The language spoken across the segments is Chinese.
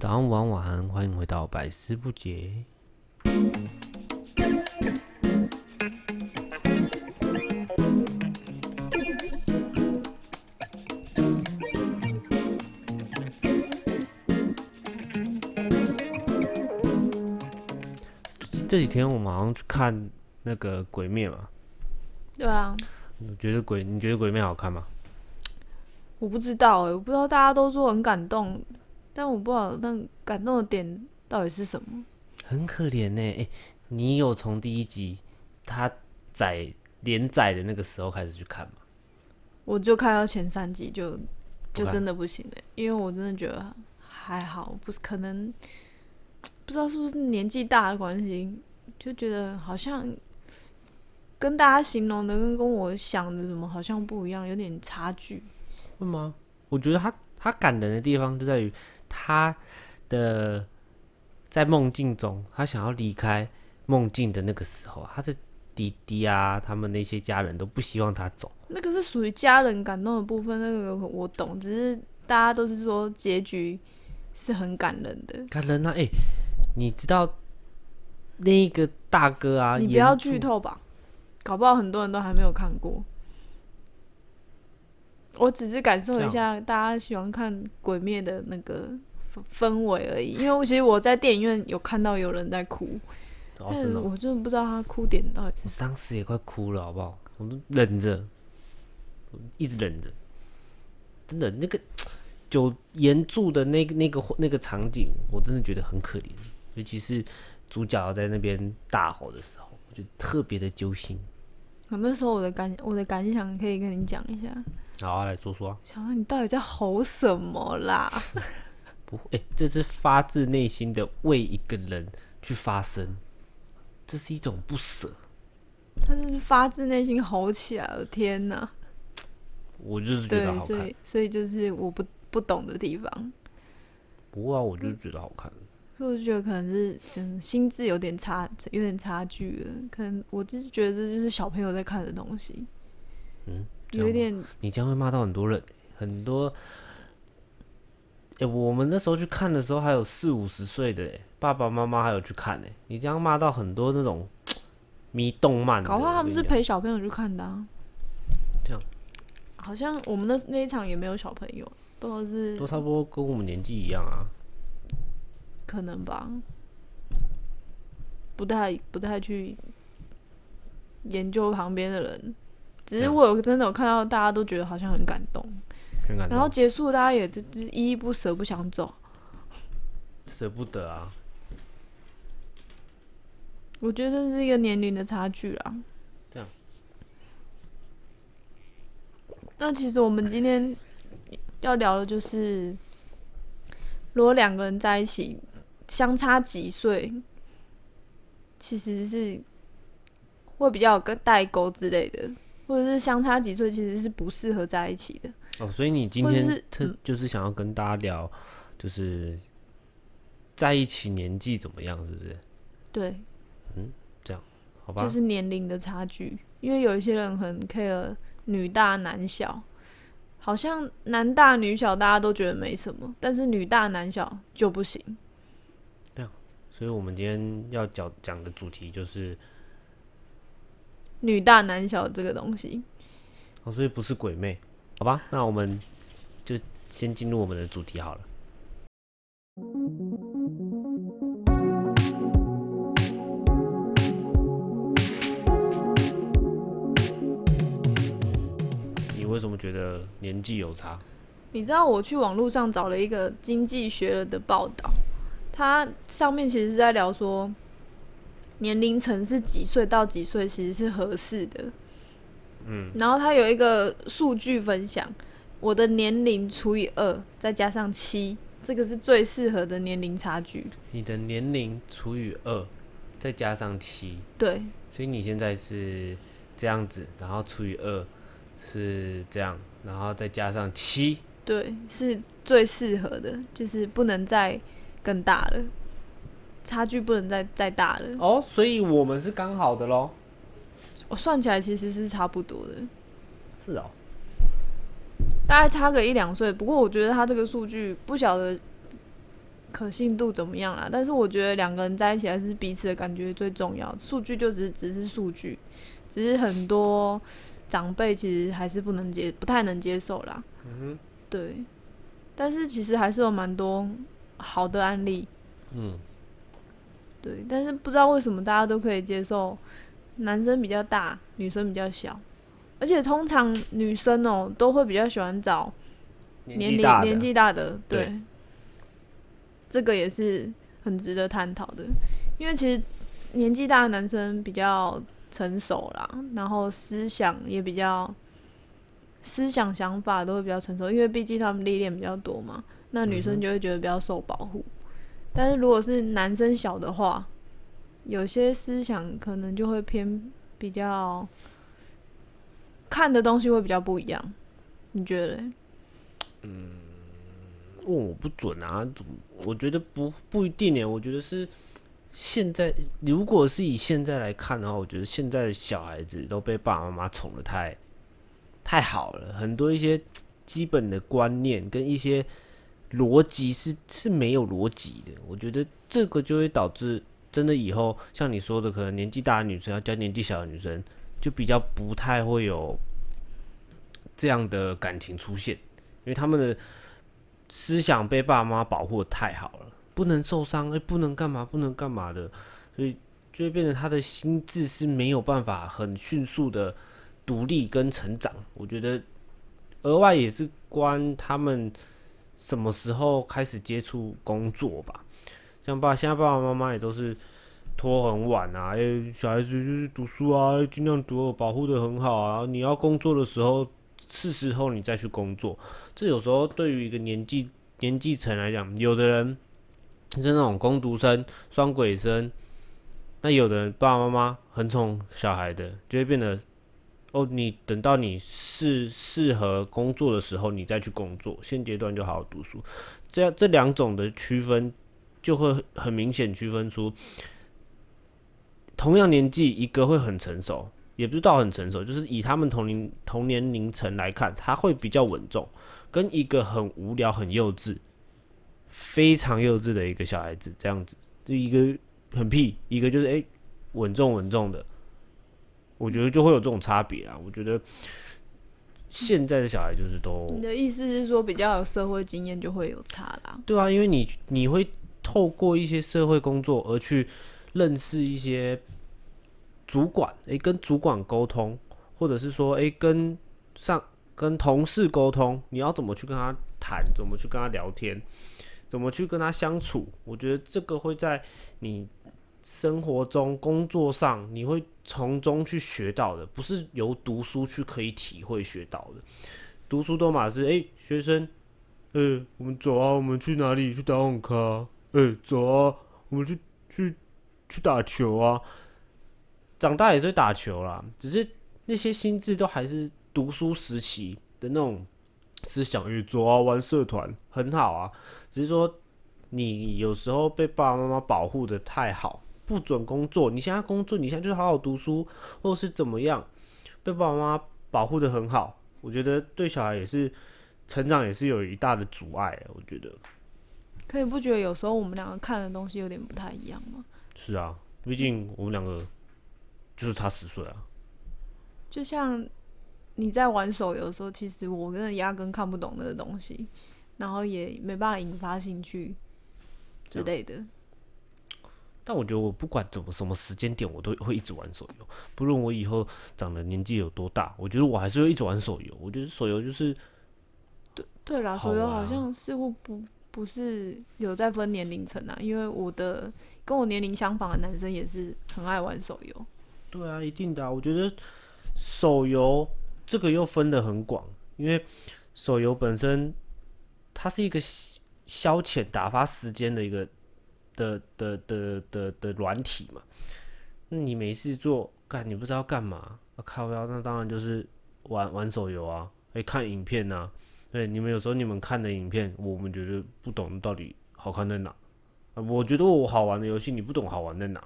早上、午安、晚安，欢迎回到百思不解。这几天我们好像去看那个《鬼灭》嘛，对啊，你觉得鬼？你觉得《鬼灭》好看吗？我不知道哎、我不知道大家都说很感动，但我不知道那感动的点到底是什么。很可怜呢、哎、你有从第一集他载连载的那个时候开始去看吗？我就看到前三集就就真的不行了，因为我真的觉得还好，不是可能不知道是不是年纪大的关系，就觉得好像跟大家形容的跟跟我想的什么好像不一样，有点差距。会吗？我觉得他他感人的地方就在于他的在梦境中，他想要离开梦境的那个时候，他的弟弟啊，他们那些家人都不希望他走。那个是属于家人感动的部分，那个我懂，只是大家都是说结局是很感人的。感人啊！哎、你知道那一个大哥啊，你不要剧透吧，搞不好很多人都还没有看过。我只是感受一下大家喜欢看《鬼灭》的那个氛氛围而已，因为我其实我在电影院有看到有人在哭，哦，但我真的不知道他哭点到底是我。当时也快哭了，好不好？我都忍着，我一直忍着。真的，那个九岩柱的那个那个那个场景，我真的觉得很可怜，尤其是主角在那边大吼的时候，我觉得特别的揪心。我那时候我的感我的感想可以跟你讲一下，好、啊，来说说啊，想说你到底在吼什么啦？不会，哎、这是发自内心的为一个人去发声，这是一种不舍。他这是发自内心吼起来了，天哪！我就是觉得，好看所以，所以就是我不不懂的地方。不过啊，我就是觉得好看。所以我就觉得可能是真心智有点差，有点差距了。可能我就是觉得这就是小朋友在看的东西，嗯，有一点你将会骂到很多人，很多。哎、我们那时候去看的时候，还有四五十岁的哎，爸爸妈妈还有去看哎。你这样骂到很多那种迷动漫的，搞不好他们是陪小朋友去看的、啊。这样，好像我们那那一场也没有小朋友，都是都差不多跟我们年纪一样啊。可能吧，不太不太去研究旁边的人。只是我有真的有看到大家都觉得好像很感动，然后结束大家也就就依依不舍，不想走。舍不得啊。我觉得这是一个年龄的差距啦。这样。那其实我们今天要聊的就是，如果两个人在一起相差几岁，其实是会比较有个代沟之类的，或者是相差几岁其实是不适合在一起的。哦，所以你今天特嗯就是想要跟大家聊，就是在一起年纪怎么样，是不是？对，嗯，这样好吧，就是年龄的差距，因为有一些人很 care 女大男小，好像男大女小大家都觉得没什么，但是女大男小就不行。所以我们今天要讲讲的主题就是，女大男小这个东西，哦，所以不是鬼魅，好吧？那我们就先进入我们的主题好了。你为什么觉得年纪有差？你知道我去网络上找了一个经济学的报道，它上面其实是在聊说，年龄层是几岁到几岁其实是合适的。嗯，然后它有一个数据分享，我的年龄除以二，再加上七，这个是最适合的年龄差距。你的年龄除以二，再加上七，对，所以你现在是这样子，然后除以二是这样，然后再加上七，对，是最适合的，就是不能再更大了，差距不能再再大了。哦，所以我们是刚好的喽。我算起来其实是差不多的，是哦，大概差个一两岁。不过我觉得他这个数据不晓得可信度怎么样啦。但是我觉得两个人在一起还是彼此的感觉最重要，数据就只只是数据，只是很多长辈其实还是不能接，不太能接受啦。嗯哼，对，但是其实还是有蛮多好的案例。嗯，对，但是不知道为什么大家都可以接受男生比较大，女生比较小，而且通常女生哦、都会比较喜欢找年龄年纪大的，对。对，这个也是很值得探讨的，因为其实年纪大的男生比较成熟啦，然后思想也比较思想想法都会比较成熟，因为毕竟他们历练比较多嘛，那女生就会觉得比较受保护。但是如果是男生小的话，有些思想可能就会偏比较看的东西会比较不一样，你觉得嘞？问我不准啊，怎么？我觉得不不一定耶，我觉得是现在，如果是以现在来看的话，我觉得现在的小孩子都被爸爸妈妈宠的太太好了，很多一些基本的观念跟一些逻辑是是没有逻辑的。我觉得这个就会导致真的以后像你说的，可能年纪大的女生要教年纪小的女生，就比较不太会有这样的感情出现，因为他们的思想被爸妈保护的太好了，不能受伤，哎、不能干嘛，不能干嘛的，所以就会变成他的心智是没有办法很迅速的独立跟成长。我觉得额外也是关他们什么时候开始接触工作吧。像爸现在爸爸妈妈也都是拖很晚啊，哎、小孩子就是读书啊，尽量读，保护的很好啊。你要工作的时候，是时候你再去工作。这有时候对于一个年纪年纪层来讲，有的人是那种工读生、双轨生，那有的人爸爸妈妈很宠小孩的，就会变得哦，你等到你适适合工作的时候，你再去工作，现阶段就好好读书。这样这两种的区分，就会很明显区分出，同样年纪，一个会很成熟，也不是到很成熟，就是以他们同龄同年龄层来看，他会比较稳重，跟一个很无聊、很幼稚、非常幼稚的一个小孩子这样子，就一个很屁，一个就是诶稳重稳重的，我觉得就会有这种差别啊。我觉得现在的小孩就是都你的意思是说，比较有社会经验就会有差啦？对啊，因为你你会透过一些社会工作而去认识一些主管，诶、跟主管沟通，或者是说，诶、跟上跟同事沟通，你要怎么去跟他谈，怎么去跟他聊天，怎么去跟他相处，我觉得这个会在你生活中、工作上，你会从中去学到的，不是由读书去可以体会学到的。读书都嘛是，诶、学生嗯、我们走啊，我们去哪里？去打网咖、呃、走啊，我们去去去打球啊。长大也是会打球啦，只是那些心智都还是读书时期的那种思想。呃、走啊，玩社团很好啊，只是说你有时候被爸爸妈妈保护的太好，不准工作。你现在工作，你现在就是好好读书，或是怎么样，被爸爸妈妈保护的很好。我觉得对小孩也是成长也是有一大的阻碍，我觉得可你不觉得有时候我们两个看的东西有点不太一样吗？是啊，毕竟我们两个就是差十岁啊。就像你在玩手游的时候，其实我真的压根看不懂那个东西，然后也没办法引发兴趣之类的。但我觉得我不管怎么什么时间点，我都会一直玩手游。不论我以后长的年纪有多大，我觉得我还是会一直玩手游。我觉得手游就是对对啦，好手游好像似乎不不是有在分年龄层啊，因为我的跟我年龄相仿的男生也是很爱玩手游。对啊，一定的、啊。我觉得手游这个又分得很广，因为手游本身它是一个消消遣打发时间的一个的的的的的软体嘛。那你没事做，干你不知道干嘛？啊、靠腰，那当然就是玩玩手游啊，哎、看影片呐、对，你们有时候你们看的影片，我们觉得不懂到底好看在哪。我觉得我好玩的游戏，你不懂好玩在哪，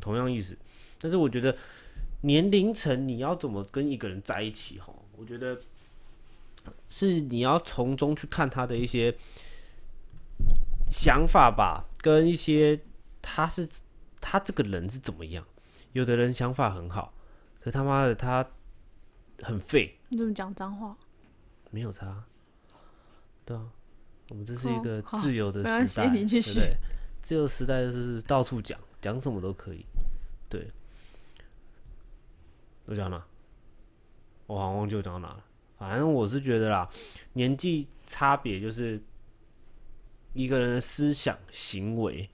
同样意思。但是我觉得年龄层你要怎么跟一个人在一起哈，我觉得是你要从中去看他的一些想法吧，跟一些他是他这个人是怎么样。有的人想法很好，可他妈的他很废，你怎么讲脏话？没有差。对啊，我们这是一个自由的时代，对不对？自由时代就是到处讲，讲什么都可以。对，我讲哪？我好像忘记我讲到哪了。反正我是觉得啦，年纪差别就是一个人的思想行为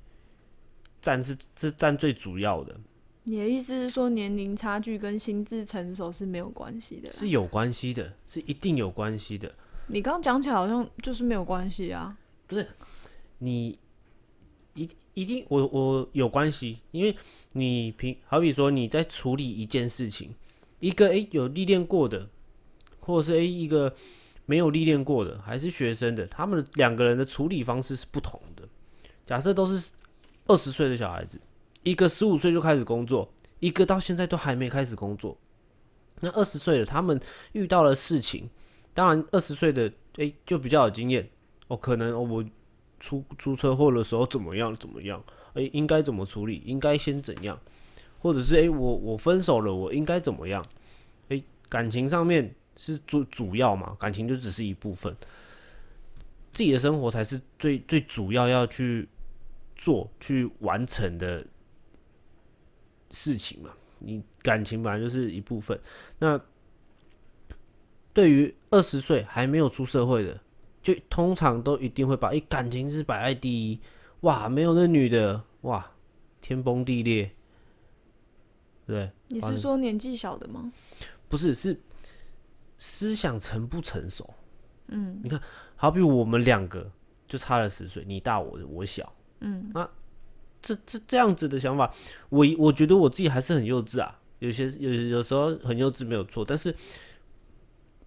占是是占最主要的，你的意思是说年龄差距跟心智成熟是没有关系的？是有关系的，是一定有关系的。你刚刚讲起来好像就是没有关系啊。不是你一一定我我有关系，因为你平好比说你在处理一件事情，一个诶有历练过的，或者是诶一个没有历练过的，还是学生的，他们两个人的处理方式是不同的。假设都是二十岁的小孩子，一个十五岁就开始工作，一个到现在都还没开始工作。那二十岁的他们遇到的事情，当然二十岁的诶就比较有经验哦，可能、哦、我出出车祸的时候怎么样怎么样？诶、应该怎么处理？应该先怎样？或者是诶、我我分手了，我应该怎么样？诶、感情上面是主主要嘛，感情就只是一部分，自己的生活才是最最主要要去做去完成的事情嘛。你感情本来就是一部分，那对于二十岁还没有出社会的，就通常都一定会把诶、感情是摆在第一，哇，没有那女的，哇，天崩地裂，对？你是说年纪小的吗？不是，是思想成不成熟。嗯，你看，好比我们两个就差了十岁，你大我，我小，嗯，那这这这样子的想法，我我觉得我自己还是很幼稚啊，有些有有时候很幼稚没有错，但是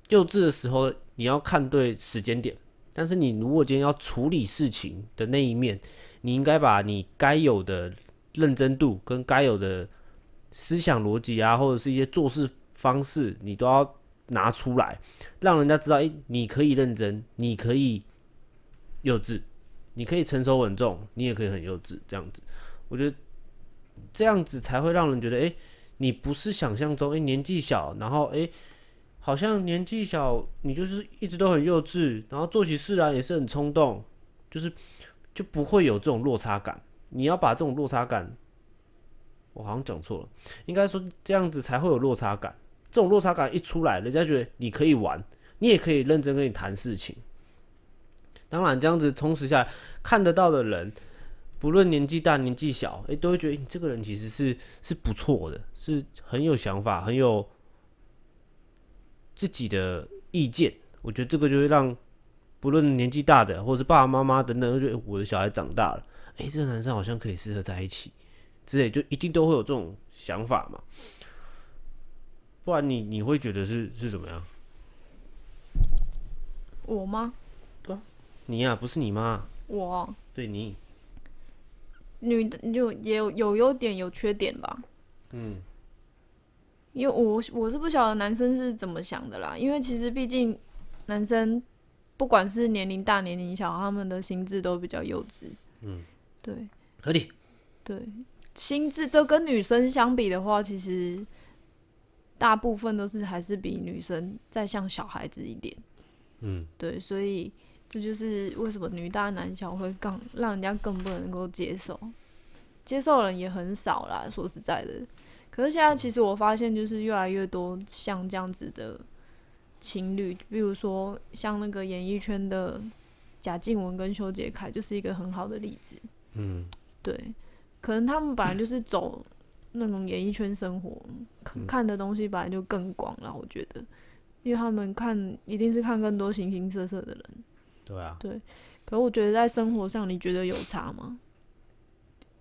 幼稚的时候你要看对时间点，但是你如果今天要处理事情的那一面，你应该把你该有的认真度跟该有的思想逻辑啊，或者是一些做事方式，你都要拿出来，让人家知道，诶、你可以认真，你可以幼稚，你可以成熟稳重，你也可以很幼稚，这样子，我觉得这样子才会让人觉得，诶、你不是想象中，诶、年纪小，然后诶、好像年纪小，你就是一直都很幼稚，然后做起事来也是很冲动，就是就不会有这种落差感。你要把这种落差感，我好像讲错了，应该说这样子才会有落差感。这种落差感一出来，人家觉得你可以玩，你也可以认真跟你谈事情。当然，这样子充实下来，看得到的人，不论年纪大年纪小，诶、都会觉得、你这个人其实是是不错的，是很有想法，很有自己的意见。我觉得这个就会让不论年纪大的，或者是爸爸妈妈等等，都觉得、我的小孩长大了，诶、这个男生好像可以适合在一起，之类，就一定都会有这种想法嘛。不然你你会觉得是是怎么样？我吗？你呀、不是你妈，我对你，女的有也有有优点有缺点吧。嗯，因为我我是不晓得男生是怎么想的啦，因为其实毕竟男生不管是年龄大年龄小，他们的心智都比较幼稚。嗯，对合理。对，心智都跟女生相比的话，其实大部分都是还是比女生再像小孩子一点。嗯，对，所以这就是为什么女大男小会更让人家更不能够接受，接受的人也很少啦。说实在的，可是现在其实我发现，就是越来越多像这样子的情侣，比如说像那个演艺圈的贾静雯跟修杰楷，就是一个很好的例子。嗯，对，可能他们本来就是走那种演艺圈生活，看看的东西本来就更广了。我觉得，因为他们看一定是看更多形形色色的人。对啊，对可我觉得在生活上，你觉得有差吗？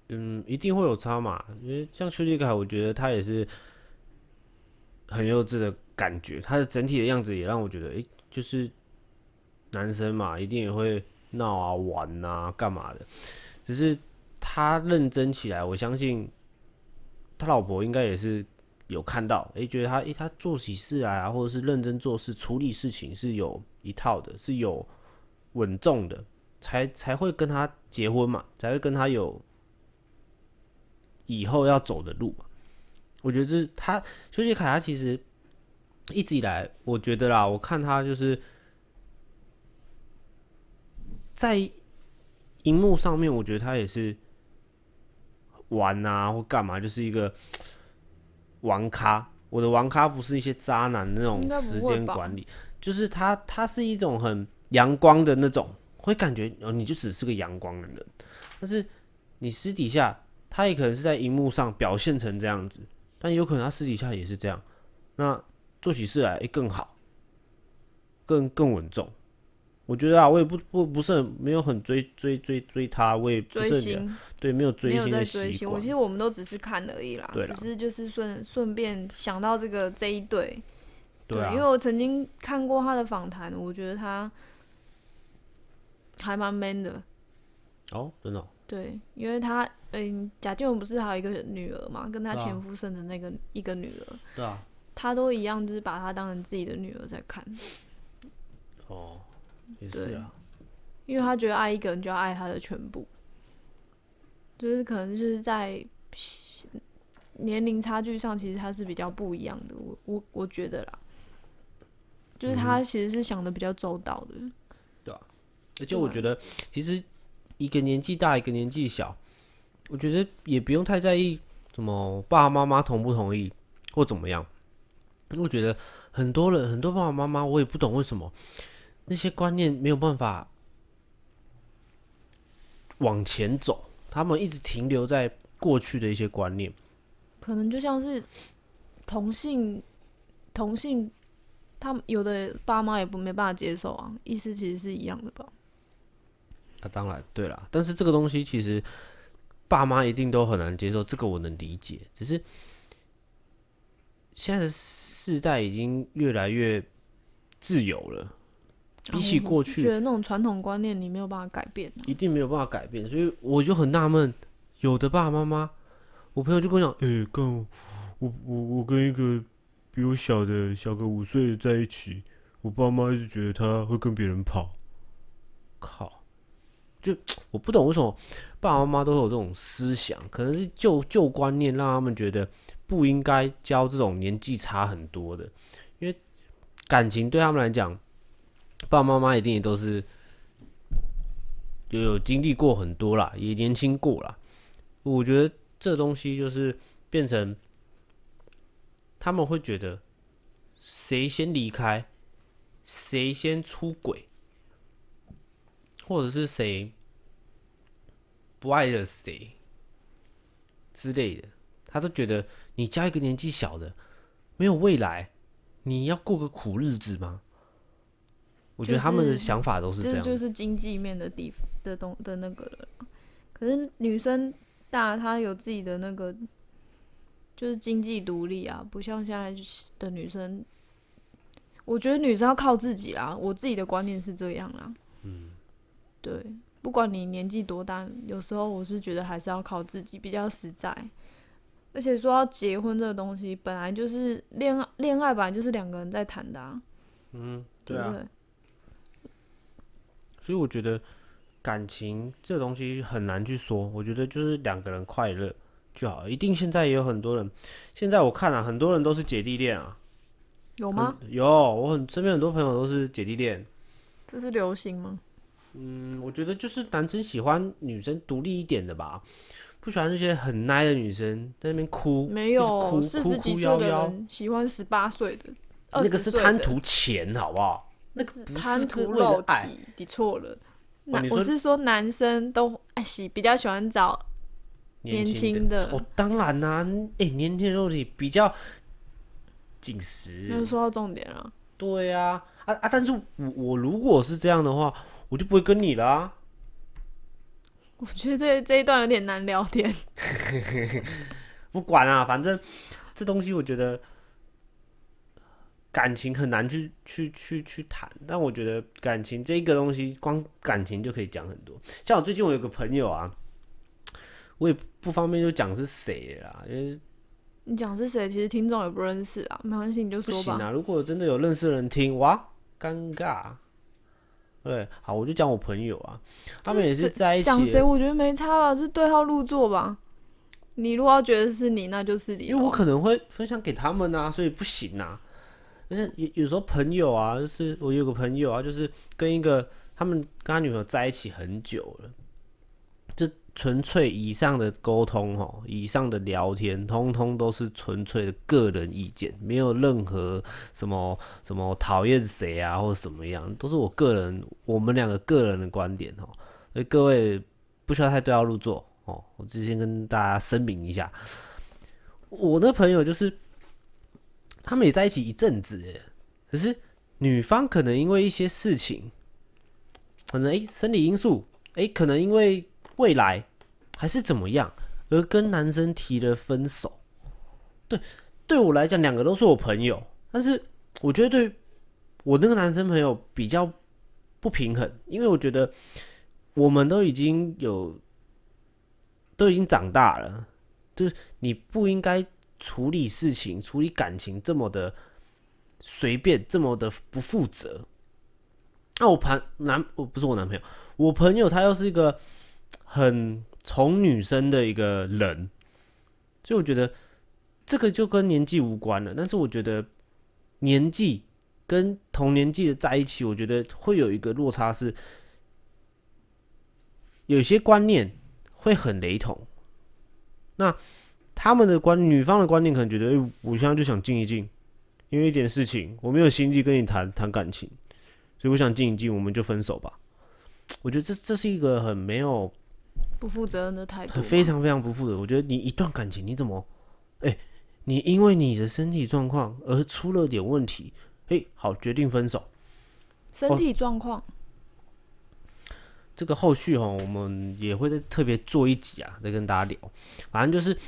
嗯，一定会有差嘛。因为像邱杰凯，我觉得他也是很幼稚的感觉，他的整体的样子也让我觉得，诶、就是男生嘛，一定也会闹啊、玩啊、干嘛的。只是他认真起来，我相信他老婆应该也是有看到，诶、觉得他，诶、他做起事来啊，或者是认真做事、处理事情是有一套的，是有稳重的，才才会跟他结婚嘛，才会跟他有以后要走的路嘛。我觉得这是他修杰楷，他其实一直以来，我觉得啦，我看他就是在荧幕上面，我觉得他也是玩啊或干嘛，就是一个玩咖。我的玩咖不是一些渣男那种时间管理，就是他他是一种很阳光的那种，会感觉哦，你就只是个阳光的人，但是你私底下他也可能是在荧幕上表现成这样子，但有可能他私底下也是这样。那做起事来、诶更好，更更稳重。我觉得啊，我也不不不是很没有很追追追追他，我也不追星对没有追星的习惯，我其。实我们都只是看而已啦，只是就是顺顺便想到这个这一对，对啊因为我曾经看过他的访谈，我觉得他还蛮 man 的。哦，真的哦、对，因为他，嗯，贾静雯不是还有一个女儿嘛，跟她对啊前夫生的那个一个女儿，对啊，他都一样，就是把她当成自己的女儿在看，哦，也是啊，因为他觉得爱一个人就要爱他的全部，就是可能就是在年龄差距上，其实他是比较不一样的，我我我觉得啦，就是他其实是想的比较周到的，而且我觉得其实一个年纪大，一个年纪小，我觉得也不用太在意什么爸爸妈妈同不同意或怎么样。因为我觉得很多人很多爸爸妈妈，我也不懂为什么那些观念没有办法往前走，他们一直停留在过去的一些观念。可能就像是同性同性，他们有的爸妈也不没办法接受啊，意思其实是一样的吧。啊，当然对啦，但是这个东西其实爸妈一定都很难接受，这个我能理解。只是现在的世代已经越来越自由了，比起过去觉得那种传统观念你没有办法改变、啊。一定没有办法改变，所以我就很纳闷，有的爸爸妈妈，我朋友就跟我讲，诶、跟我我我我跟一个比我小的小个五岁的在一起，我爸妈一直觉得他会跟别人跑，靠，就我不懂为什么爸爸妈妈都有这种思想，可能是旧旧观念让他们觉得不应该教这种年纪差很多的，因为感情对他们来讲，爸爸妈妈一定也都是。有有经历过很多啦，也年轻过啦。我觉得这东西就是变成他们会觉得谁先离开，谁先出轨，或者是谁不爱了谁之类的，他都觉得你交一个年纪小的没有未来，你要过个苦日子吗？我觉得他们的想法都是这样就是经济面的地的东的那个了。可是女生大，她有自己的那个，就是经济独立啊，不像现在的女生。我觉得女生要靠自己啊，我自己的观念是这样啦。嗯，对，不管你年纪多大，有时候我是觉得还是要靠自己比较实在。而且说要结婚这个东西，本来就是恋爱，恋爱本来就是两个人在谈的啊，嗯，对啊，对对？所以我觉得感情这东西很难去说，我觉得就是两个人快乐就好。一定现在也有很多人，现在我看啊，很多人都是姐弟恋啊。有吗？有，我很身边很多朋友都是姐弟恋。这是流行吗？嗯，我觉得就是男生喜欢女生独立一点的吧，不喜欢那些很奶的女生在那边哭，没有，四哭十几岁的哭夭夭，人喜欢十八岁的，那个是20岁的贪图钱，好不好？那个是不贪是图肉。体，你错了。我是说男生都爱喜比较喜欢找年轻轻的。哦，当然啦、哎、年轻的肉体比较紧实。那就说到重点了，对啊，啊啊！但是我我如果是这样的话，我就不会跟你啦、我觉得这这一段有点难聊天。不管啊，反正这东西我觉得感情很难去去去去谈。但我觉得感情这个东西，光感情就可以讲很多。像我最近我有个朋友啊，我也不方便就讲是谁啦，因为你讲是谁？其实听众也不认识啊，没关系，你就说吧。不行啊。如果真的有认识的人听，哇，尴尬。对，好，我就讲我朋友啊，他们也是在一起讲谁，我觉得没差吧，是对号入座吧。你如果要觉得是你，那就是你。因为我可能会分享给他们啊，所以不行啊。而且有有时候朋友啊，就是我有个朋友啊，就是跟一个他们跟他女朋友在一起很久了，就纯粹以上的沟通哦，以上的聊天，通通都是纯粹的个人意见，没有任何什么什么讨厌谁啊或者什么样，都是我个人我们两个个人的观点哦。所以各位不需要太对号入座哦，我之前跟大家声明一下，我的朋友就是。他们也在一起一阵子，可是女方可能因为一些事情，可能诶生理因素，诶可能因为未来还是怎么样，而跟男生提了分手。对，对我来讲，两个都是我朋友，但是我觉得对我那个男生朋友比较不平衡，因为我觉得我们都已经有都已经长大了，就是你不应该。处理事情、处理感情这么的随便，这么的不负责。那我朋男，我不是我男朋友，我朋友他又是一个很宠女生的一个人，所以我觉得这个就跟年纪无关了。但是我觉得年纪跟同年纪的在一起，我觉得会有一个落差，是有些观念会很雷同。那。他们的观，女方的观念可能觉得，哎，我现在就想静一静，因为一点事情，我没有心力跟你谈谈感情，所以我想静一静，我们就分手吧。我觉得这这是一个很没有不负责任的态度，非常非常不负责。我觉得你一段感情，你怎么，哎，你因为你的身体状况而出了点问题，嘿，好，决定分手。身体状况，这个后续哈，我们也会再特别做一集啊，再跟大家聊。反正就是。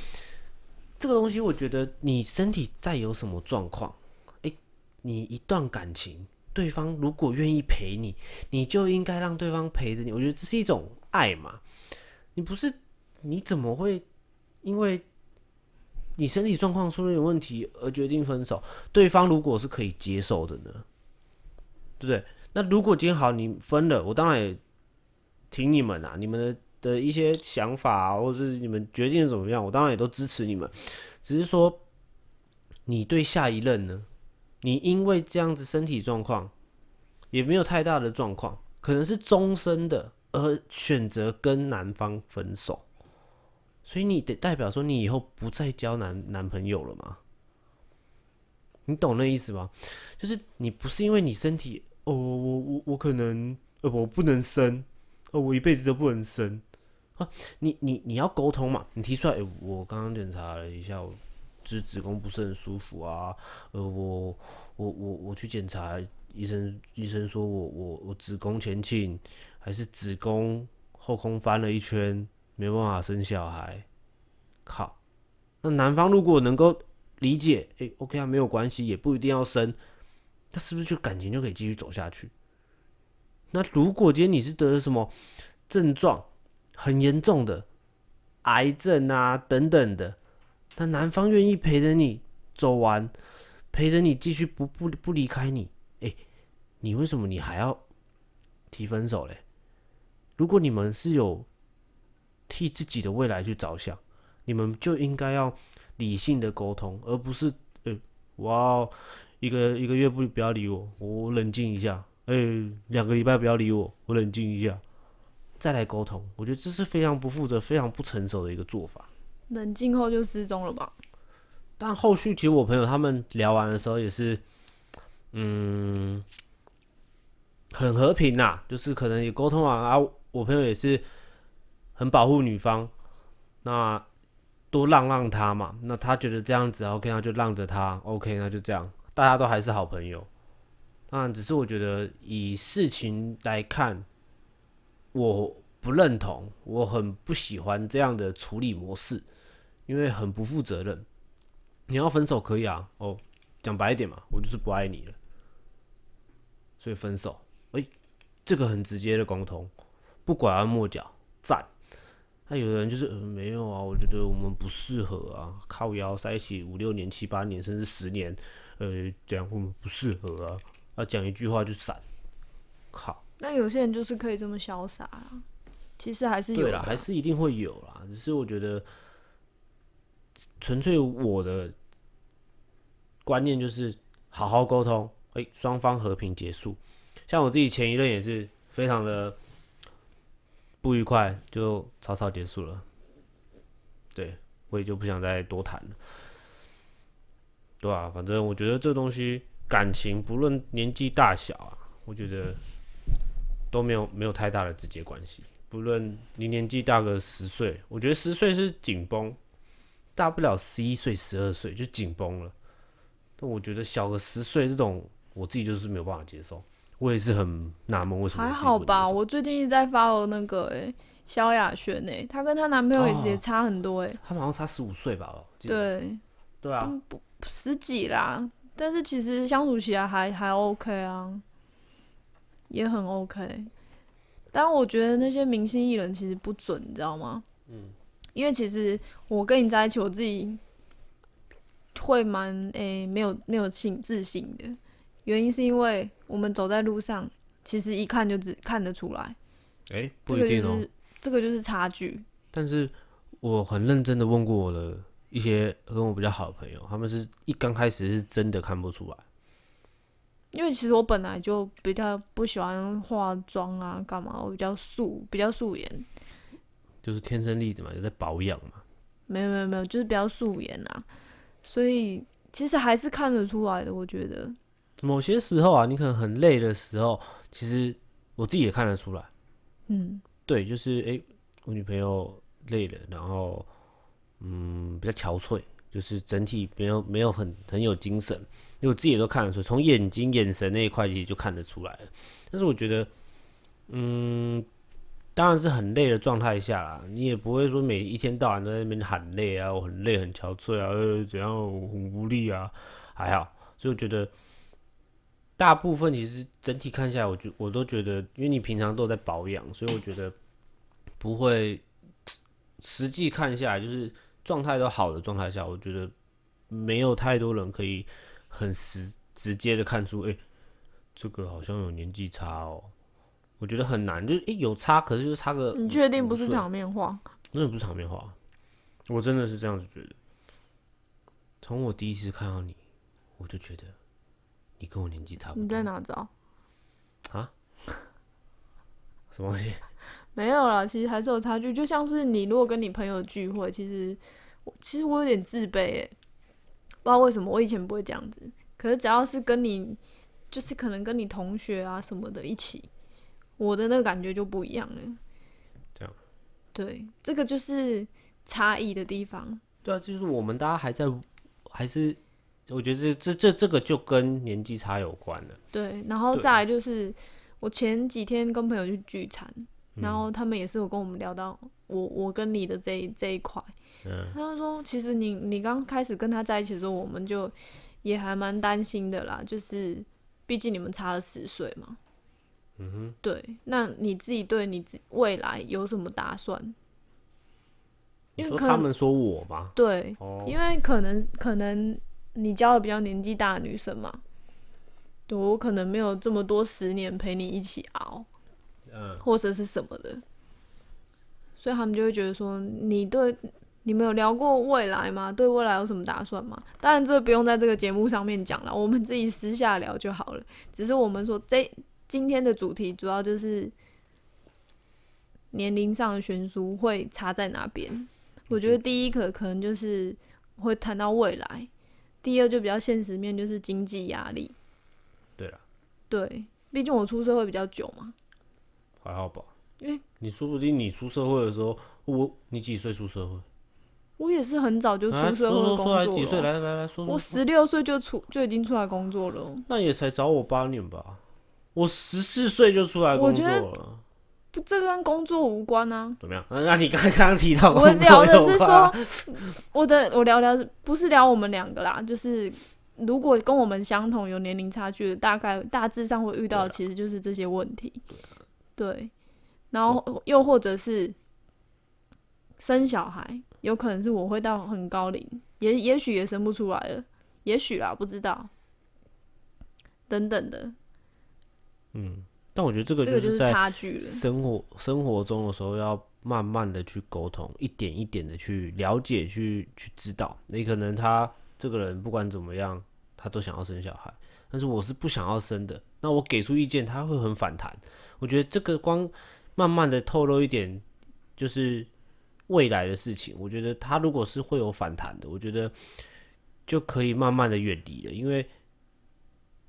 这个东西，我觉得你身体再有什么状况，诶，你一段感情，对方如果愿意陪你，你就应该让对方陪着你。我觉得这是一种爱嘛。你不是，你怎么会因为你身体状况出了点问题而决定分手？对方如果是可以接受的呢？对不对？那如果今天好你分了，我当然也挺你们啊，你们的。的一些想法，或者是你们决定怎么样，我当然也都支持你们。只是说，你对下一任呢？你因为这样子身体状况也没有太大的状况，可能是终身的，而选择跟男方分手，所以你得代表说你以后不再交男男朋友了吗？你懂那意思吗？就是你不是因为你身体哦，我我我可能呃我不能生，呃我一辈子都不能生。啊，你你你要沟通嘛？你提出来，我刚刚检查了一下，就是子宫不是很舒服啊。呃，我我我我去检查，医生医生说我我我子宫前倾，还是子宫后空翻了一圈，没办法生小孩。靠，那男方如果能够理解，哎，OK 啊，没有关系，也不一定要生，那是不是就感情就可以继续走下去？那如果今天你是得了什么症状？很严重的癌症啊，等等的，那男方愿意陪着你走完，陪着你继续不不不离开你，哎，你为什么你还要提分手嘞？如果你们是有替自己的未来去着想，你们就应该要理性的沟通，而不是，哎，哇，一个一个月不不要理我，我冷静一下，哎，两个礼拜不要理我，我冷静一下。再来沟通，我觉得这是非常不负责、非常不成熟的一个做法。冷静后就失踪了吧？但后续其实我朋友他们聊完的时候也是，嗯，很和平呐，就是可能也沟通完啊。我朋友也是很保护女方，那多让让他嘛。那他觉得这样子 OK，那就让着他 OK，那就这样，大家都还是好朋友。当然，只是我觉得以事情来看。我不认同，我很不喜欢这样的处理模式，因为很不负责任。你要分手可以啊，哦，讲白一点嘛，我就是不爱你了，所以分手。哎，这个很直接的沟通，不拐弯抹角，赞。那有的人就是没有啊，我觉得我们不适合啊，靠腰在一起五六年、七八年，甚至十年，呃，这样我们不适合啊，啊讲一句话就散，靠。那有些人就是可以这么潇洒啊，其实还是有啦，还是一定会有啦。只是我觉得，纯粹我的观念就是好好沟通，哎、双方和平结束。像我自己前一任也是非常的不愉快，就草草结束了。对我也就不想再多谈了。对啊，反正我觉得这东西感情不论年纪大小啊，我觉得都没有没有太大的直接关系。不论你年纪大个十岁，我觉得十岁是紧绷，大不了十一岁、十二岁就紧绷了。但我觉得小个十岁这种，我自己就是没有办法接受。我也是很纳闷，为什么还好吧。我最近一直在 follow 那个诶、萧亚轩诶，她跟她男朋友哦也也差很多诶、他们好像差十五岁吧？对，对啊，十几啦，但是其实相处起来还还 OK 啊，也很 OK。但我觉得那些明星艺人其实不准，你知道吗？嗯，因为其实我跟你在一起，我自己会蛮诶、没有没有信自信的，原因是因为我们走在路上，其实一看就只看得出来，哎、这个不一定哦、就是这个就是差距。但是我很认真的问过我的一些跟我比较好的朋友，他们是一刚开始是真的看不出来。因为其实我本来就比较不喜欢化妆啊，干嘛？我比较素，比较素颜。就是天生丽质嘛，也在保养嘛。没有没有没有，就是比较素颜啊。所以其实还是看得出来的，我觉得。某些时候啊，你可能很累的时候，其实我自己也看得出来。嗯，对，就是诶，我女朋友累了，然后嗯，比较憔悴，就是整体没有没有很很有精神，因为我自己也都看得出，从眼睛、眼神那一块其实就看得出来了。但是我觉得，嗯，当然是很累的状态下啦，你也不会说每一天到晚都在那边喊累啊，我很累很憔悴啊，呃，怎样我很无力啊，还好，所以我觉得。大部分其实整体看下来，我觉我都觉得，因为你平常都在保养，所以我觉得不会实际看下来，就是状态都好的状态下，我觉得没有太多人可以很实直接的看出，哎、这个好像有年纪差哦。我觉得很难，就是诶、有差，可是就是差个你确定不是场面话？真的不是场面话，我真的是这样子觉得。从我第一次看到你，我就觉得你跟我年纪差不多你多。在哪找？啊 什么东西？没有啦，其实还是有差距。就像是你如果跟你朋友聚会，其实我其实我有点自卑诶，不知道为什么，我以前不会这样子。可是只要是跟你，就是可能跟你同学啊什么的一起，我的那个感觉就不一样了。这样，对，这个就是差异的地方。对啊，就是我们大家还在，还是我觉得这这这这个就跟年纪差有关了。对，然后再来就是我前几天跟朋友去聚餐，嗯然后他们也是有跟我们聊到我我跟你的这一这一块，嗯，他就说其实你你刚开始跟他在一起的时候，我们就也还蛮担心的啦，就是毕竟你们差了十岁嘛。嗯哼，对，那你自己对你自未来有什么打算？说因为他们说我吧？对，哦，因为可能可能你交的比较年纪大的女生嘛，对我可能没有这么多十年陪你一起熬，嗯，或者是什么的，所以他们就会觉得说，你对你们有聊过未来吗？对未来有什么打算吗？当然，这不用在这个节目上面讲了，我们自己私下聊就好了。只是我们说这今天的主题主要就是年龄上的悬殊会差在哪边。我觉得第一个可能就是会谈到未来，第二就比较现实面，就是经济压力。对了，对，毕竟我出社会比较久嘛。还好吧。因为你说不定你出社会的时候，我你几岁出社会？我也是很早就出社会工说来几岁？来来来说说。我十六岁就出就已经出来工作了。那也才早我八年吧。我十四岁就出来工作了，不，这跟工作无关啊。怎么样？那 那你刚刚提到工我作聊的是说，我的我聊聊不是聊我们两个啦，就是如果跟我们相同有年龄差距的，大概大致上会遇到其实就是这些问题。对，然后又或者是生小孩，有可能是我会到很高龄，也也许也生不出来了，也许啦，不知道，等等的。嗯，但我觉得这个这个就是在差距了。生活生活中的时候，要慢慢的去沟通，一点一点的去了解，去去知道。你可能他这个人不管怎么样，他都想要生小孩，但是我是不想要生的。那我给出意见，他会很反弹。我觉得这个光慢慢的透露一点，就是未来的事情。我觉得他如果是会有反弹的，我觉得就可以慢慢的远离了，因为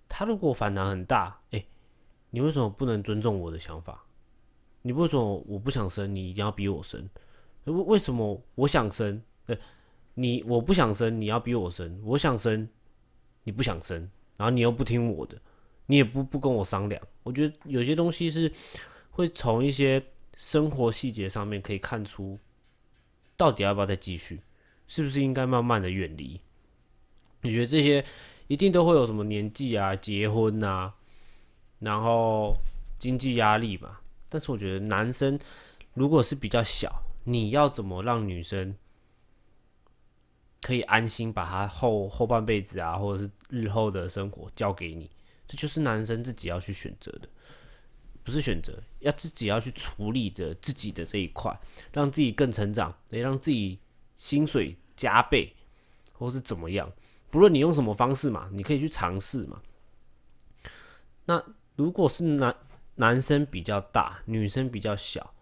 他如果反弹很大，哎、你为什么不能尊重我的想法？你为什么我不想生，你一定要逼我生？为为什么我想生，呃，你我不想生，你要逼我生？我想生，你不想生，然后你又不听我的，你也不不跟我商量。我觉得有些东西是会从一些生活细节上面可以看出，到底要不要再继续，是不是应该慢慢的远离？你觉得这些一定都会有什么年纪啊、结婚啊，然后经济压力嘛？但是我觉得男生如果是比较小，你要怎么让女生可以安心把她后后半辈子啊，或者是日后的生活交给你？这就是男生自己要去选择的，不是选择，要自己要去处理的自己的这一块，让自己更成长，得让自己薪水加倍，或是怎么样。不论你用什么方式嘛，你可以去尝试嘛。那如果是男男生比较大，女生比较小，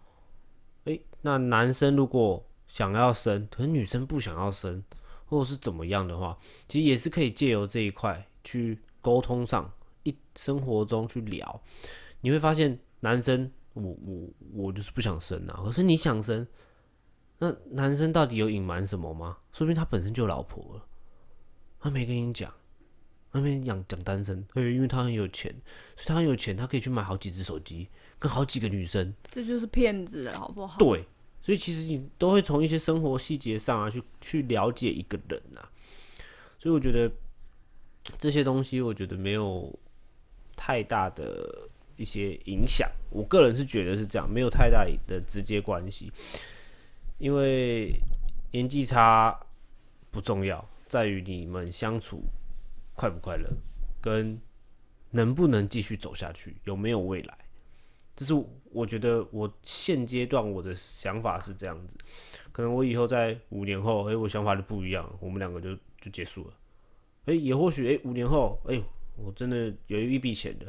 诶、那男生如果想要生，可是女生不想要生，或者是怎么样的话，其实也是可以借由这一块去沟通上，一生活中去聊，你会发现男生，我我我就是不想生啊，可是你想生，那男生到底有隐瞒什么吗？说不定他本身就有老婆了。他没跟你讲，他没讲讲单身，对，因为他很有钱，所以他很有钱，他可以去买好几只手机，跟好几个女生，这就是骗子了，好不好？对，所以其实你都会从一些生活细节上啊，去去了解一个人啊，所以我觉得这些东西，我觉得没有太大的一些影响，我个人是觉得是这样，没有太大的直接关系，因为年纪差不重要。在于你们相处快不快乐，跟能不能继续走下去，有没有未来。这是我觉得我现阶段我的想法是这样子，可能我以后在五年后，诶、我想法就不一样，我们两个就就结束了。诶、也或许诶、五年后，诶、我真的有一笔钱的，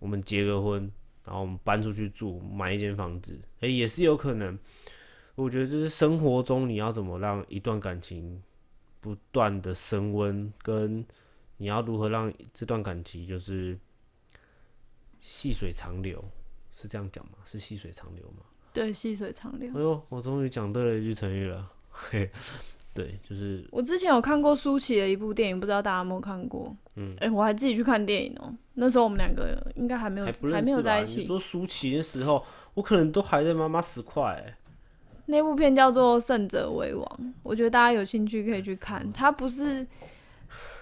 我们结个婚，然后我们搬出去住，买一间房子，诶、也是有可能。我觉得这是生活中你要怎么让一段感情。不断的升温，跟你要如何让这段感情就是细水长流，是这样讲吗？是细水长流吗？对，细水长流。哎呦，我终于讲对了一句成语了。嘿，对，就是我之前有看过舒淇的一部电影，不知道大家有没有看过？嗯，哎、我还自己去看电影哦、那时候我们两个应该还没有还没有？在一起。你说舒淇的时候，我可能都还在妈妈十块、欸。那部片叫做《胜者为王》，我觉得大家有兴趣可以去看。它不是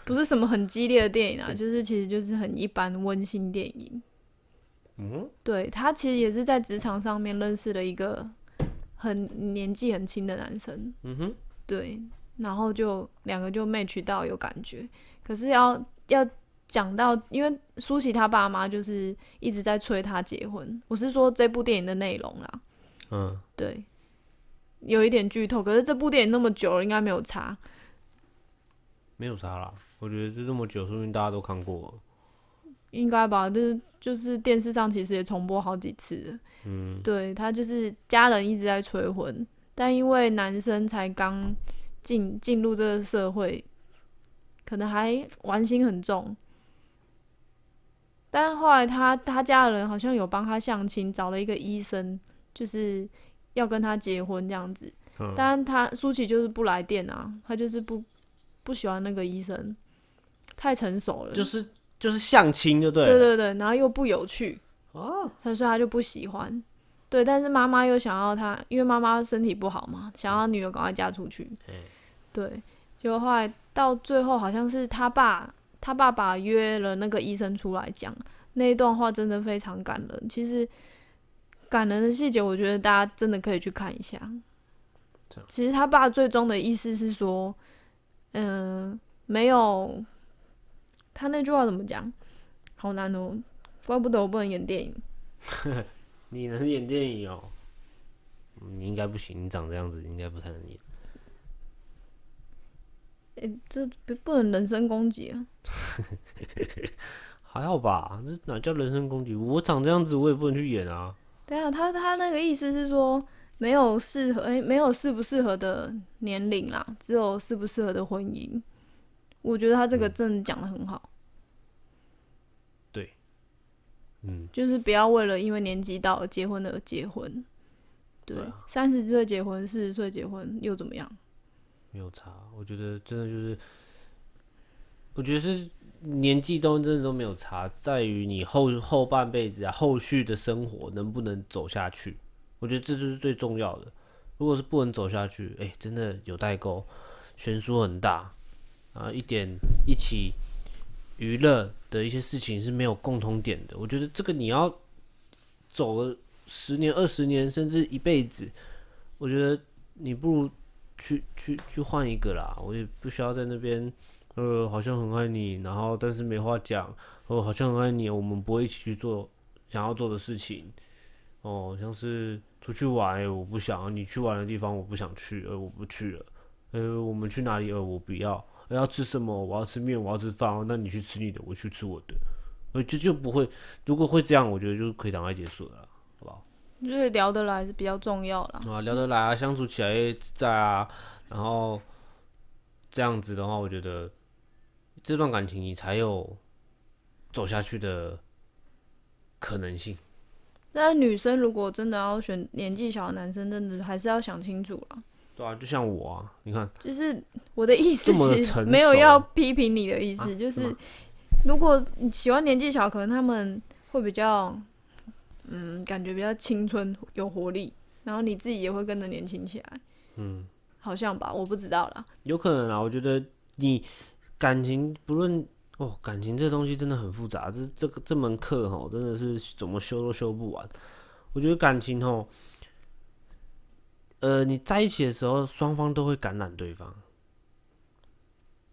不是什么很激烈的电影啊，就是其实就是很一般温馨电影。嗯，对他其实也是在职场上面认识了一个很年纪很轻的男生，嗯哼，对，然后就两个就 match 到有感觉，可是要要讲到，因为舒淇他爸妈就是一直在催他结婚，我是说这部电影的内容啦，嗯，对，有一点剧透，可是这部电影那么久了，应该没有差，没有啥啦。我觉得这这么久，说明大家都看过了。应该吧？就是就是电视上其实也重播好几次。嗯，对他就是家人一直在催婚，但因为男生才刚进进入这个社会，可能还玩心很重。但后来他他家人好像有帮他相亲，找了一个医生，就是要跟他结婚这样子。嗯但他舒淇就是不来电啊，他就是不不喜欢那个医生，太成熟了。就是就是相亲，就对了。对对对，然后又不有趣，哦，他说他就不喜欢。对，但是妈妈又想要他，因为妈妈身体不好嘛，想要女儿赶快嫁出去。嘿对，结果后来到最后好像是他爸，他爸爸约了那个医生出来讲那一段话，真的非常感人。其实感人的细节，我觉得大家真的可以去看一下。其实他爸最终的意思是说，嗯、没有他那句话怎么讲？好难哦，怪不得我不能演电影。你能演电影哦？嗯你应该不行，你长这样子应该不太能演。诶、这不不能人身攻击啊！还好吧，这哪叫人身攻击？我长这样子，我也不能去演啊。对啊，他他那个意思是说，没有适合，诶、没有适不适合的年龄啦，只有适不适合的婚姻。我觉得他这个真的讲的很好，对嗯，就是不要为了因为年纪到了结婚而结婚。对三十岁结婚，四十岁结婚又怎么样？没有差。我觉得真的就是，我觉得是年纪都真的都没有差，在于你后后半辈子啊，后续的生活能不能走下去。我觉得这就是最重要的。如果是不能走下去，哎、真的有代沟，悬殊很大啊，一点一起娱乐的一些事情是没有共同点的。我觉得这个你要走了十年、二十年，甚至一辈子，我觉得你不如去去去换一个啦。我也不需要在那边，呃，好像很爱你，然后但是没话讲，哦，好像很爱你，我们不会一起去做想要做的事情。哦，像是出去玩，我不想；你去玩的地方，我不想去，呃，我不去了。呃，我们去哪里？呃，我不要。呃要吃什么？我要吃面，我要吃饭。哦那你去吃你的，我去吃我的。呃，就就不会，如果会这样，我觉得就可以赶快结束了，好不好？因为聊得来是比较重要啦。啊，聊得来啊，相处起来自在啊，然后这样子的话，我觉得这段感情你才有走下去的可能性。但女生如果真的要选年纪小的男生，真的还是要想清楚啦。对啊，就像我啊，你看，就是我的意思这么的其实没有要批评你的意思，啊就是吗如果你喜欢年纪小，可能他们会比较，嗯，感觉比较青春有活力，然后你自己也会跟着年轻起来，嗯，好像吧，我不知道啦。有可能啊。我觉得你感情不论哦，感情这东西真的很复杂，这这个这门课哈，真的是怎么修都修不完。我觉得感情哦，呃，你在一起的时候，双方都会感染对方。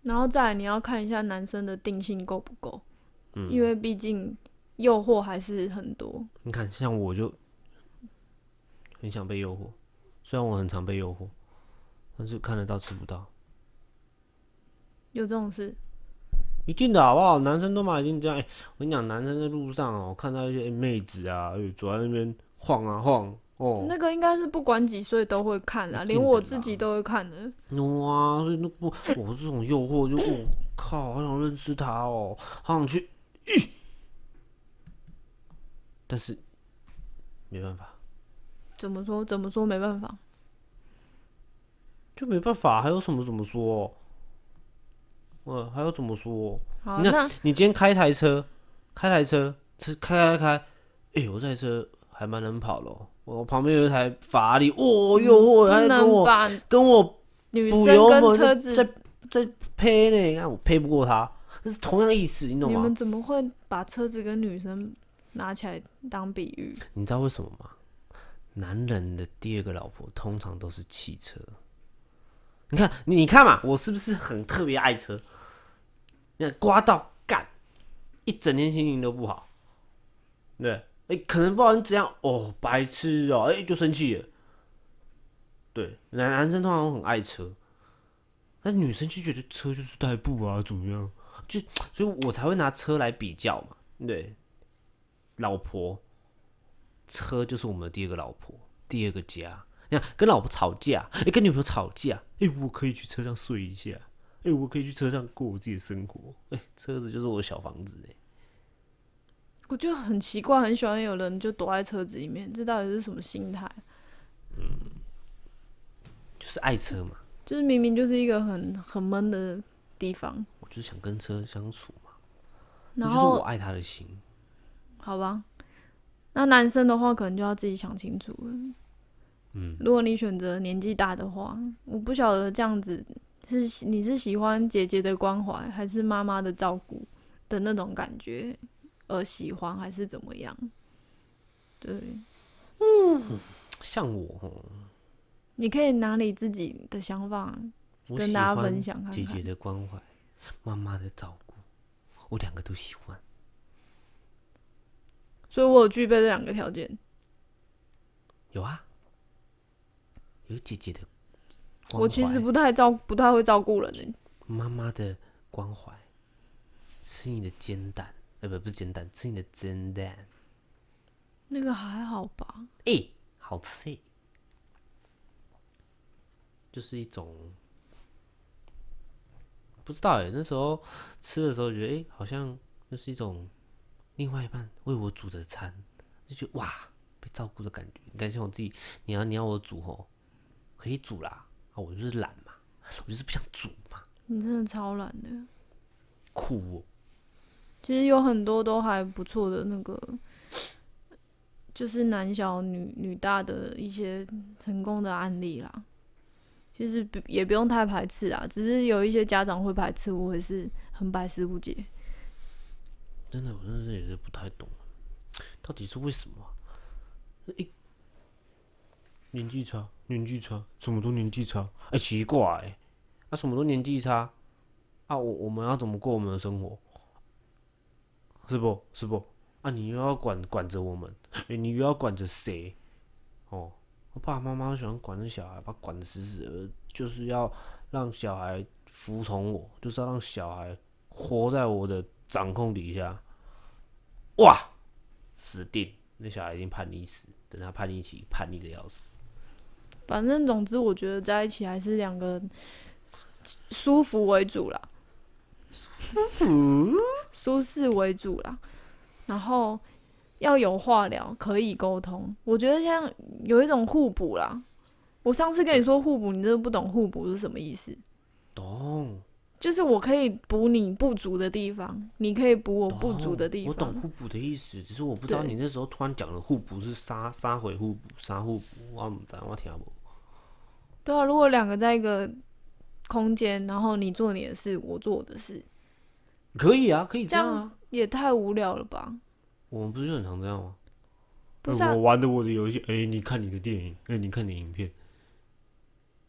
然后再来你要看一下男生的定性够不够，嗯因为毕竟诱惑还是很多。你看，像我就很想被诱惑，虽然我很常被诱惑，但是看得到吃不到，有这种事，一定的好不好？男生都嘛一定这样。哎、我跟你讲，男生在路上哦，看到一些、哎妹子啊，哎走在那边晃啊晃，哦，那个应该是不管几岁都会看啦，连我自己都会看的。哇，所以那不，我这种诱惑就，我、靠，好想认识他哦，好想去，咦但是没办法，怎么说？怎么说？没办法。就没办法，还有什么怎么说？呃，还要怎么说？你今天开台车，开台车，车开开开，哎、我这台车还蛮能跑的、哦。我旁边有一台法拉利，哦，诱惑，不还跟我跟我女生跟车子，在在配呢，你看我配不过他，这是同样意思，你懂吗你们？怎么会把车子跟女生拿起来当比喻？你知道为什么吗？男人的第二个老婆通常都是汽车。你看，你你看嘛，我是不是很特别爱车？你看刮到干，一整天心情都不好。对，哎、可能不知道你怎样哦，白痴哦、哎、就生气了。对，男男生通常都很爱车，但女生就觉得车就是代步啊，怎么样？就所以我才会拿车来比较嘛。对，老婆，车就是我们的第二个老婆，第二个家。你看，跟老婆吵架，哎、跟女朋友吵架，哎、我可以去车上睡一下，哎、我可以去车上过我自己的生活，哎、车子就是我的小房子、哎，我就很奇怪，很喜欢有人就躲在车子里面，这到底是什么心态？嗯就是爱车嘛，就是明明就是一个很很闷的地方，我就是想跟车相处嘛，这然后就是我爱他的心。好吧，那男生的话可能就要自己想清楚了。嗯，如果你选择年纪大的话，我不晓得这样子是喜你是喜欢姐姐的关怀，还是妈妈的照顾的那种感觉而喜欢，还是怎么样？对，嗯像我哦，你可以拿你自己的想法跟大家分享看看。姐姐的关怀，妈妈的照顾，我两个都喜欢。所以我有具备这两个条件。有啊，有姐姐的我其实不太照不太会照顾人呢、妈妈的关怀，吃你的煎蛋，呃，不不是煎蛋，吃你的蒸蛋，那个还好吧？哎、好吃哎、就是一种不知道哎、那时候吃的时候觉得哎、好像就是一种另外一半为我煮的餐，就觉得哇被照顾的感觉。你看像我自己，你要你要我煮吼，可以煮啦，啊我就是懒嘛，我就是不想煮嘛，你真的超懒的。酷哦。其实有很多都还不错的那个，就是男小女女大的一些成功的案例啦。其实也不用太排斥啊，只是有一些家长会排斥，我也是很百思不解。真的，我真的是也是不太懂，到底是为什么啊？诶、年纪差，年纪差，什么都年纪差，哎、奇怪、欸，啊，什么都年纪差，啊，我我们要怎么过我们的生活？是不？是不？啊，你又要管管着我们，哎、你又要管着谁？哦，我爸爸妈妈喜欢管着小孩，把管得死死的，就是要让小孩服从我，就是要让小孩活在我的掌控底下。哇，死定！那小孩一定叛逆死，等他叛逆期，叛逆的要死。反正总之，我觉得在一起还是两个舒服为主啦，舒 服适为主啦，然后要有话聊，可以沟通。我觉得像有一种互补啦。我上次跟你说互补，你真的不懂互补是什么意思？懂，就是我可以补你不足的地方，你可以补我不足的地方我懂。互补的意思，只是我不知道你那时候突然讲的互补是杀杀回互补，杀互补，我唔知道，我听不。对啊，如果两个在一个空间，然后你做你的事，我做我的事，可以啊，可以这这样。也太无聊了吧？我们不是就很常这样吗？不是我玩的我的游戏，哎、你看你的电影，哎、你看你的影片，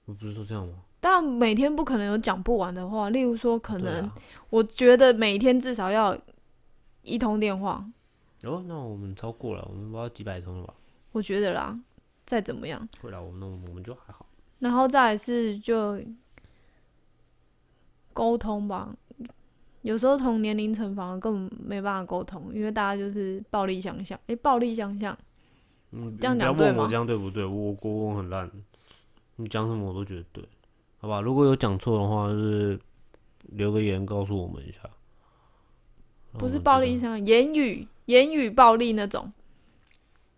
我不是说这样吗？但每天不可能有讲不完的话，例如说，可能、啊我觉得每天至少要一通电话，哦，那我们超过了，我们不知道几百通了吧？我觉得啦，再怎么样，会啦，我们那我们就还好。然后再来是就沟通吧。有时候同年龄层反而根本没办法沟通，因为大家就是暴力相向。诶、暴力相向，嗯，这样讲对吗问我这样对不对？我国文很烂，你讲什么我都觉得对，好吧？如果有讲错的话，就是留个言告诉我们一下。不是暴力相向，言语言语暴力那种。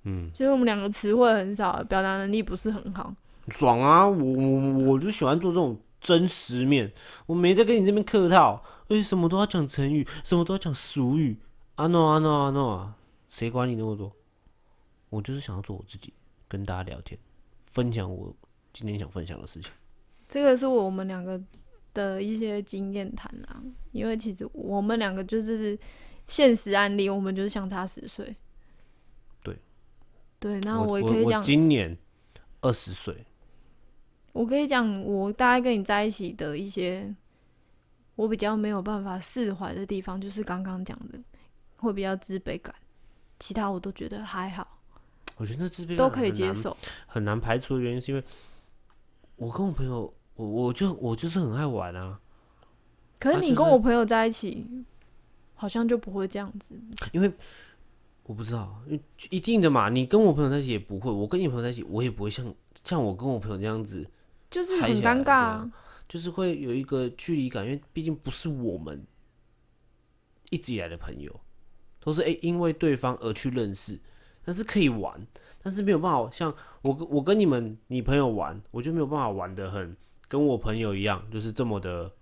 嗯，其实我们两个词汇很少，表达能力不是很好。爽啊！我我我就喜欢做这种真实面，我没在跟你这边客套，而且什么都要讲成语，什么都要讲俗语。啊 no 啊 no 啊 no 啊，谁管你那么多？我就是想要做我自己，跟大家聊天，分享我今天想分享的事情。这个是我们两个的一些经验谈啊，因为其实我们两个就是现实案例，我们就是相差十岁。对，对，那我我也可以讲，今年二十岁，我可以讲我大概跟你在一起的一些我比较没有办法释怀的地方，就是刚刚讲的，会比较自卑感，其他我都觉得还好，我觉得那自卑感都可以接受。很难排除的原因是因为我跟我朋友，我我就我就是很爱玩啊，可是你跟我朋友在一起，好像就不会这样子。因为我不知道，因为一定的嘛，你跟我朋友在一起也不会，我跟你朋友在一起，我也不会像像我跟我朋友这样子，就是很尴尬啊。就是会有一个距离感，因为毕竟不是我们一直以来的朋友，都是诶、因为对方而去认识，但是可以玩，但是没有办法像我跟我跟你们你朋友玩，我就没有办法玩的很跟我朋友一样，就是这么的，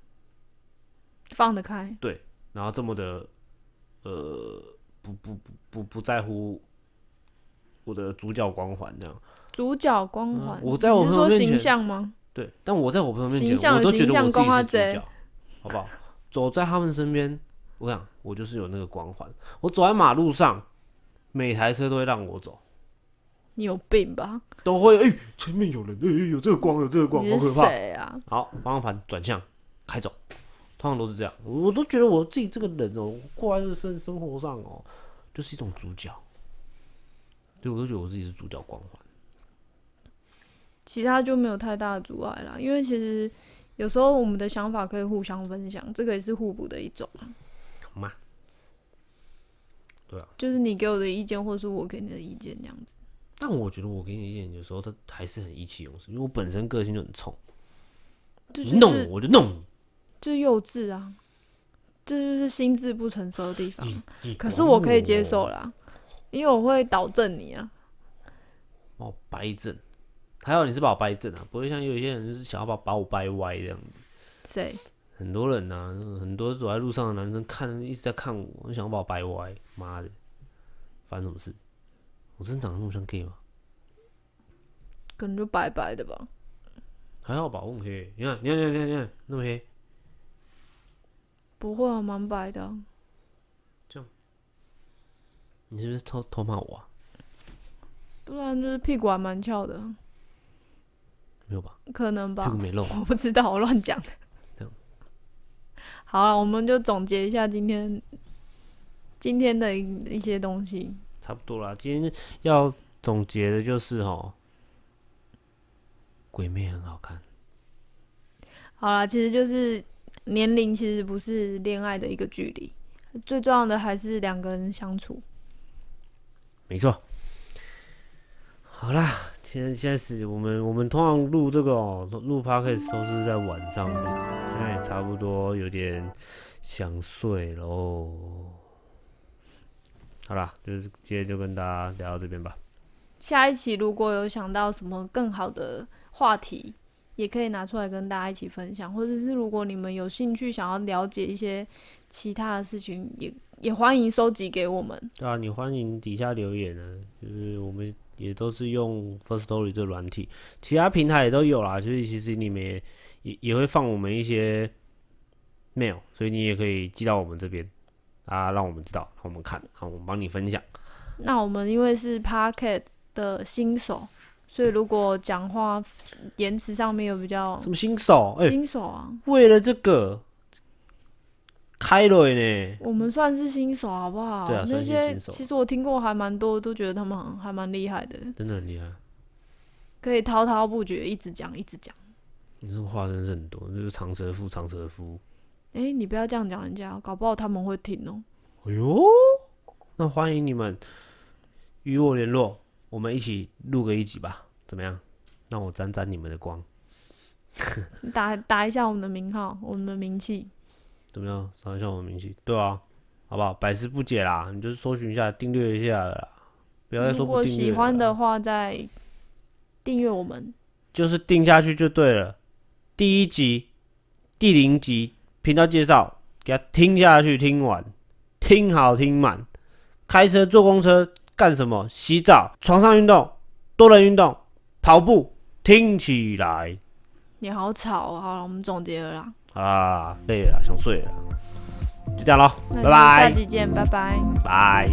放得开，对然后这么的呃不不不不不在乎我的主角光环这样。主角光环。嗯我在我你是说形朋友面前象吗？对，但我在我朋友面前，我都觉得我自己是主角，好不好？走在他们身边，我跟你讲，我就是有那个光环。我走在马路上，每台车都会让我走，你有病吧？都会哎、前面有人，哎、有这个光，有这个光，你是好可怕。谁啊？好，方向盘转向，开走，通常都是这样。我都觉得我自己这个人哦、过在这生生活上哦、就是一种主角。所以我都觉得我自己是主角光环。其他就没有太大的阻碍啦。因为其实有时候我们的想法可以互相分享，这个也是互补的一种啊。好吗？对啊，就是你给我的意见，或是我给你的意见这样子。但我觉得我给你意见，有时候他还是很意气用事，因为我本身个性就很冲，就是弄我就弄你就幼稚啊，这就是心智不成熟的地方。可是我可以接受啦，因为我会导正你啊。把我掰正。还好你是把我掰正啊，不会像有一些人就是想要把把我掰歪这样子。谁？很多人呐、很多走在路上的男生看一直在看我，就想要把我掰歪，妈的，发生什么事？我真的长得那么像 gay 吗？可能就白白的吧。还好吧，我很黑。你看，你看，你看，你看，那么黑，不会啊，蛮白的啊、你是不是偷偷骂我啊？不然就是屁股还蛮翘的，没有吧？可能吧屁股，没露。我不知道，我乱讲的这样。好了，我们就总结一下今天今天的一一些东西。差不多啦。今天要总结的就是哦，鬼妹很好看。好啦，其实就是年龄其实不是恋爱的一个距离，最重要的还是两个人相处。没错。好啦，现在现在是我们我们通常录这个哦，录 podcast 都是在晚上录，现在也差不多有点想睡喽。好啦，就是今天就跟大家聊到这边吧。下一期如果有想到什么更好的话题，也可以拿出来跟大家一起分享，或者是如果你们有兴趣想要了解一些其他的事情，也也欢迎收集给我们。对啊，你欢迎底下留言呢，就是我们也都是用 First Story 这个软体，其他平台也都有啦，所以其实你们也也也会放我们一些 mail，所以你也可以寄到我们这边啊，让我们知道，让我们看，然后我们帮你分享。那我们因为是 Pocket 的新手，所以如果讲话言辞上面有比较什么新手？哎、新手啊，为了这个开了呢，我们算是新手好不好？对啊那些其实我听过还蛮多，都觉得他们很还蛮厉害的，真的很厉害。可以滔滔不绝，一直讲一直讲。你这个话真是很多，就是长舌妇，长舌妇。哎、你不要这样讲人家，搞不好他们会听哦、哎呦，那欢迎你们与我联络，我们一起录个一集吧，怎么样？让我沾沾你们的光，打打一下我们的名号，我们的名气。怎么样？尝一下我的名气，对啊，好不好？百思不解啦，你就是搜寻一下，订阅一下啦，不要再如果说不订阅喜欢的话，再订阅我们。就是定下去就对了。第一集、第零集频道介绍，给他听下去，听完，听好听满。开车、坐公车干什么？洗澡、床上运动、多人运动、跑步，听起来你好吵哦！好了，我们总结了啦，啊累了想睡了。就这样喽拜拜。下期见拜拜。拜。